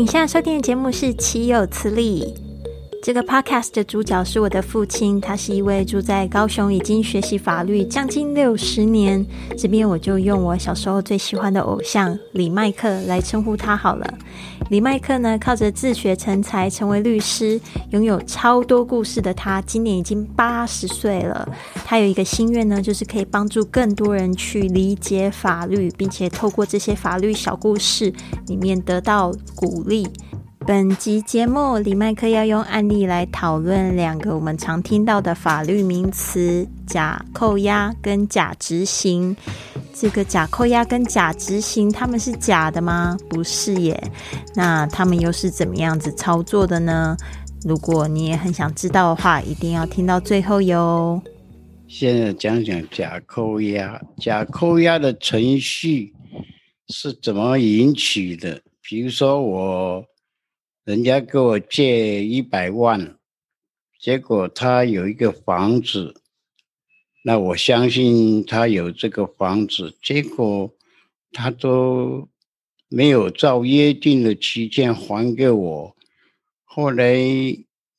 你现在收听的节目是《岂有此理》。这个 podcast 的主角是我的父亲，他是一位住在高雄，已经学习法律将近六十年。这边我就用我小时候最喜欢的偶像李麦克来称呼他好了。李麦克呢，靠着自学成才，成为律师，拥有超多故事的他，今年已经八十岁了。他有一个心愿呢，就是可以帮助更多人去理解法律，并且透过这些法律小故事里面得到鼓励。本集节目，李麦克要用案例来讨论两个我们常听到的法律名词：假扣押跟假执行。这个假扣押跟假执行，他们是假的吗？不是耶。那他们又是怎么样子操作的呢？如果你也很想知道的话，一定要听到最后哟。现在讲讲假扣押，假扣押的程序是怎么引起的？比如说我。人家给我借一百万，结果他有一个房子，那我相信他有这个房子，结果他都没有照约定的期间还给我。后来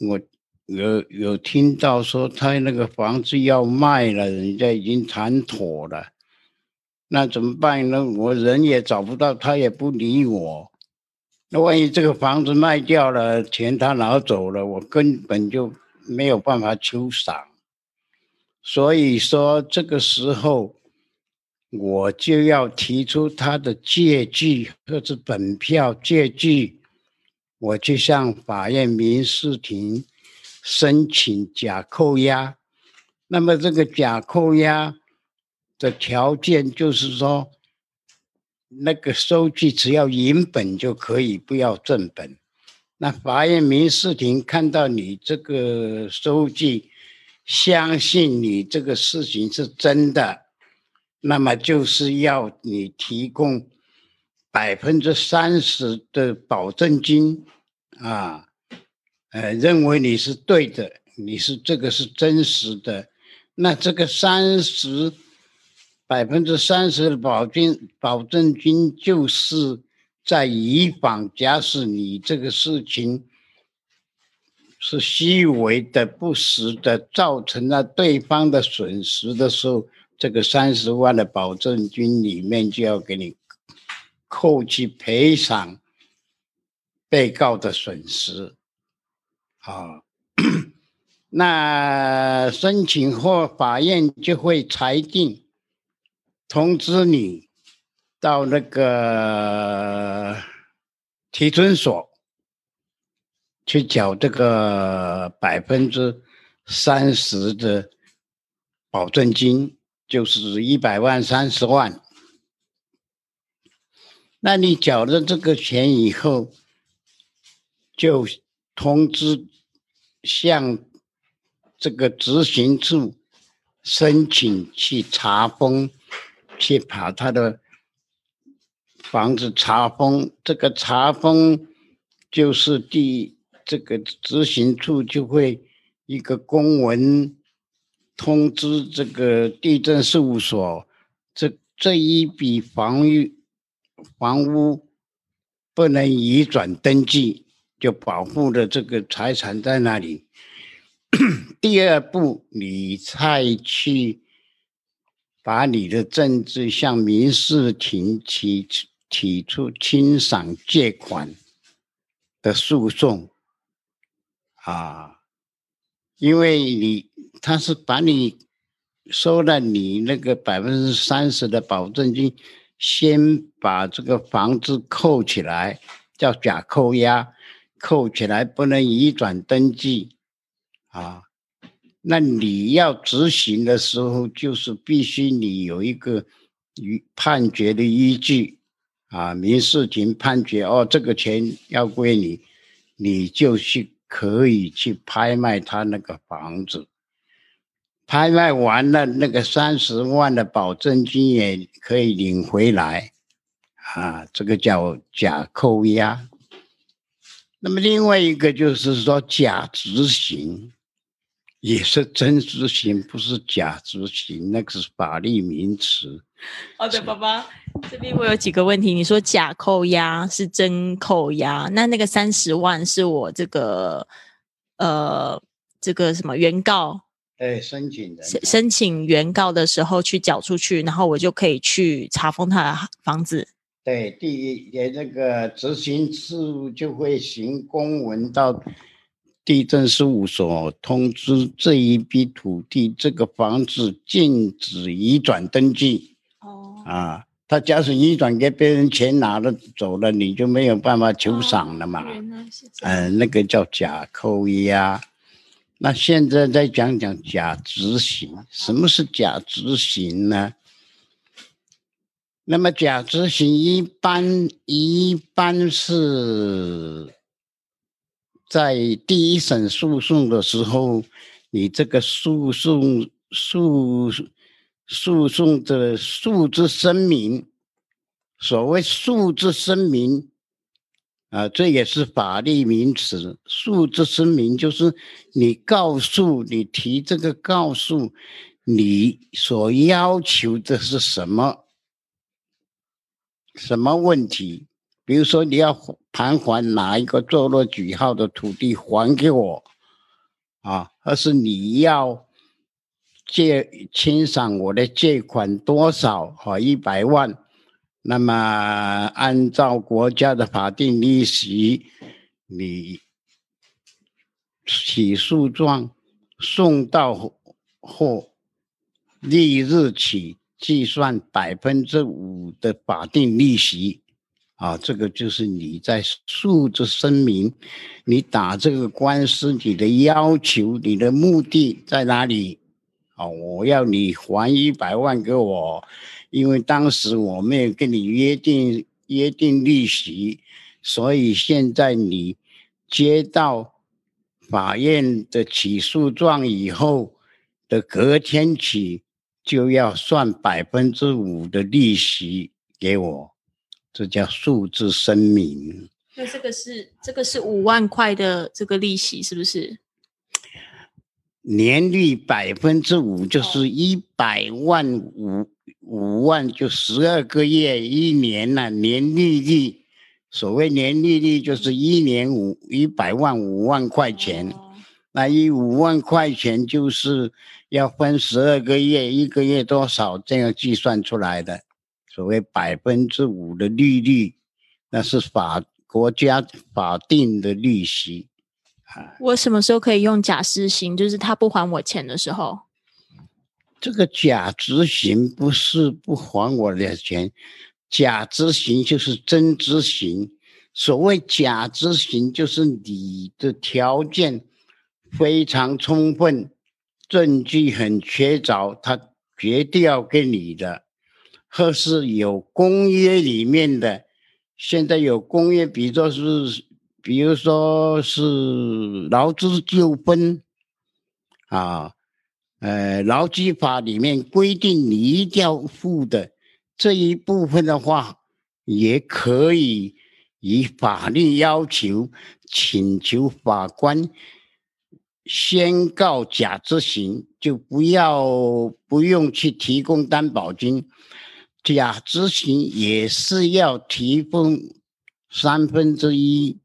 我有有听到说他那个房子要卖了，人家已经谈妥了，那怎么办呢？我人也找不到，他也不理我。那万一这个房子卖掉了，钱他拿走了，我根本就没有办法求偿。所以说，这个时候我就要提出他的借据或是本票借据，我去向法院民事庭申请假扣押。那么这个假扣押的条件就是说。那个收据只要银本就可以，不要正本。那法院民事庭看到你这个收据，相信你这个事情是真的，那么就是要你提供百分之三十的保证金啊，呃，认为你是对的，你是这个是真实的，那这个三十。百分之三十的保金保证金，就是在以防假使你这个事情是虚伪的、不实的，造成了对方的损失的时候，这个三十万的保证金里面就要给你扣去赔偿被告的损失。啊，那申请后法院就会裁定。通知你到那个提存所去缴这个百分之三十的保证金，就是一百万三十万。那你缴了这个钱以后，就通知向这个执行处申请去查封。去把他的房子查封，这个查封就是第这个执行处就会一个公文通知这个地震事务所，这这一笔房屋房屋不能移转登记，就保护的这个财产在那里。第二步，你再去。把你的证据向民事庭提提出清偿借款的诉讼啊，因为你他是把你收了你那个百分之三十的保证金，先把这个房子扣起来，叫假扣押，扣起来不能移转登记啊。那你要执行的时候，就是必须你有一个与判决的依据，啊，民事庭判决哦，这个钱要归你，你就去可以去拍卖他那个房子，拍卖完了那个三十万的保证金也可以领回来，啊，这个叫假扣押。那么另外一个就是说假执行。也是真执行，不是假执行，那个是法律名词。好的，爸爸，这边我有几个问题，你说假扣押是真扣押，那那个三十万是我这个呃这个什么原告对申请人申申请原告的时候去缴出去，然后我就可以去查封他的房子。对，第一也那个执行事务就会行公文到地震事务所通知这一批土地这个房子禁止移转登记哦，啊。他假使移转给别人钱拿了走了，你就没有办法求偿了嘛。嗯，那个叫假扣押。那现在再讲讲假执行，什么是假执行呢？那么假执行一般一般是在第一审诉讼的时候，你这个诉讼诉诉讼的诉之声明，所谓诉之声明。啊，这也是法律名词。诉之声明就是你告诉你提这个告诉，你所要求的是什么？什么问题？比如说你要盘还哪一个坐落几号的土地还给我，啊，而是你要借清偿我的借款多少？和，一百万。那么，按照国家的法定利息，你起诉状送到后立日起计算百分之五的法定利息，啊，这个就是你在诉之声明，你打这个官司，你的要求，你的目的在哪里？啊，我要你还一百万给我。因为当时我没有跟你约定约定利息，所以现在你接到法院的起诉状以后的隔天起，就要算百分之五的利息给我，这叫数字声明。那这个是这个是五万块的这个利息，是不是？年率百分之五就是一百万五。五万就十二个月，一年了，年利率，所谓年利率就是一年五一百万五万块钱，那一五万块钱就是要分十二个月，一个月多少这样计算出来的，所谓百分之五的利率，那是法国家法定的利息啊。我什么时候可以用假施行？就是他不还我钱的时候。这个假执行不是不还我的钱，假执行就是真执行。所谓假执行，就是你的条件非常充分，证据很确凿，他绝对要给你的，或是有公约里面的。现在有公约，比如说是，比如说是劳资纠纷啊。呃，劳基法里面规定你一定要付的这一部分的话，也可以以法律要求请求法官宣告假执行，就不要不用去提供担保金。假执行也是要提供三分之一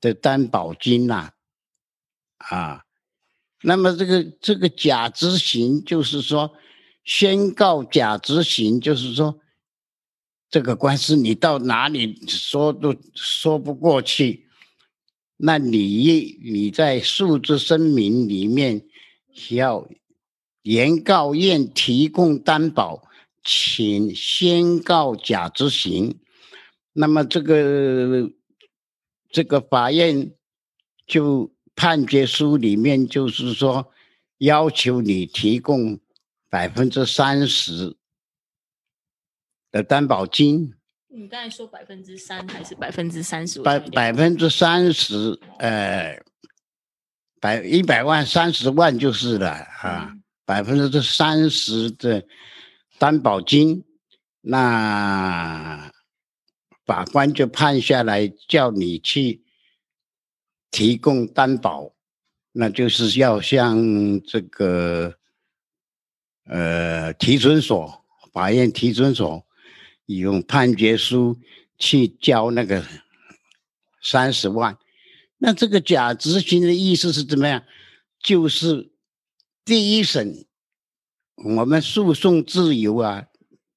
的担保金呐，啊。那么这个这个假执行，就是说宣告假执行，就是说这个官司你到哪里说都说不过去，那你你在诉之声明里面要原告院提供担保，请宣告假执行，那么这个这个法院就。判决书里面就是说，要求你提供百分之三十的担保金。你刚才说百分之三还是百分之三十？百百分之三十，呃，百一百万三十万就是了啊，百分之三十的担保金，那法官就判下来，叫你去。提供担保，那就是要向这个呃提存所、法院提存所用判决书去交那个三十万。那这个假执行的意思是怎么样？就是第一审我们诉讼自由啊，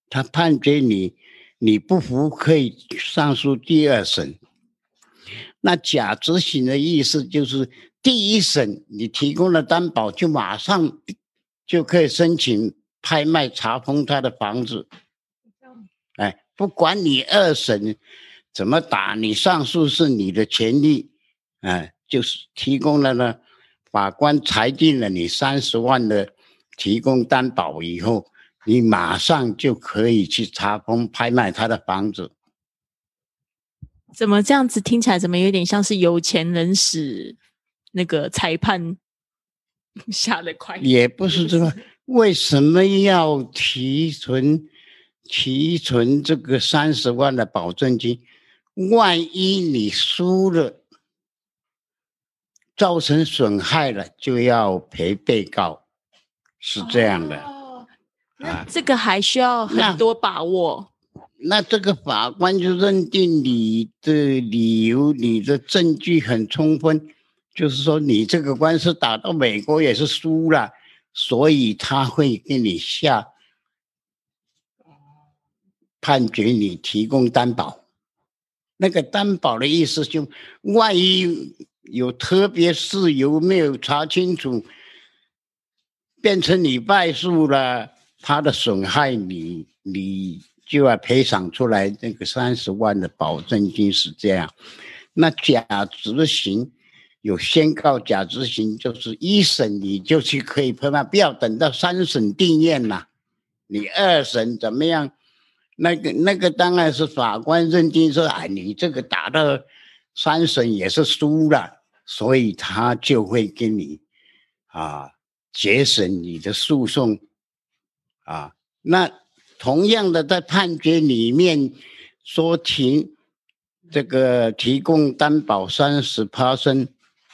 他判决你你不服可以上诉第二审。那假执行的意思就是第一审你提供了担保，就马上就可以申请拍卖查封他的房子。哎，不管你二审怎么打，你上诉是你的权利。哎，就是提供了呢，法官裁定了你三十万的提供担保以后，你马上就可以去查封拍卖他的房子。怎么这样子听起来怎么有点像是有钱人使那个裁判下的快？也不是这个，为什么要提存提存这个三十万的保证金？万一你输了，造成损害了，就要赔被告，是这样的。那这个还需要很多把握。那这个法官就认定你的理由、你的证据很充分，就是说你这个官司打到美国也是输了，所以他会给你下判决你提供担保。那个担保的意思就，万一有特别事由没有查清楚，变成你败诉了，他的损害你你。就要赔偿出来那个三十万的保证金是这样，那假执行有宣告假执行，就是一审你就去可以拍卖，不要等到三审定验呐。你二审怎么样？那个那个当然是法官认定说，哎，你这个打到三审也是输了，所以他就会给你啊节省你的诉讼啊那。同样的，在判决里面说提这个提供担保三十 percent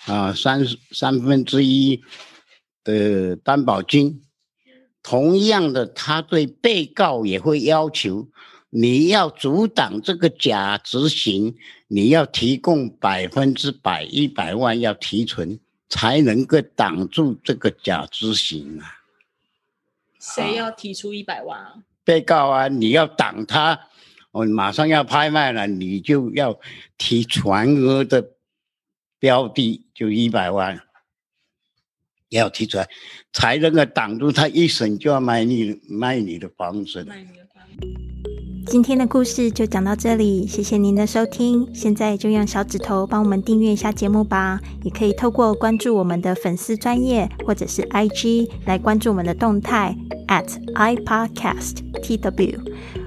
啊，三三分之一的担保金。同样的，他对被告也会要求，你要阻挡这个假执行，你要提供百分之百一百万要提存，才能够挡住这个假执行啊。谁要提出一百万啊？被告啊，你要挡他，我马上要拍卖了，你就要提全额的标的，就一百万，要提出来，才能够挡住他一审就要卖你卖你的房子。今天的故事就讲到这里，谢谢您的收听。现在就用小指头帮我们订阅一下节目吧，也可以透过关注我们的粉丝专业或者是 IG 来关注我们的动态。at iPodcast TW，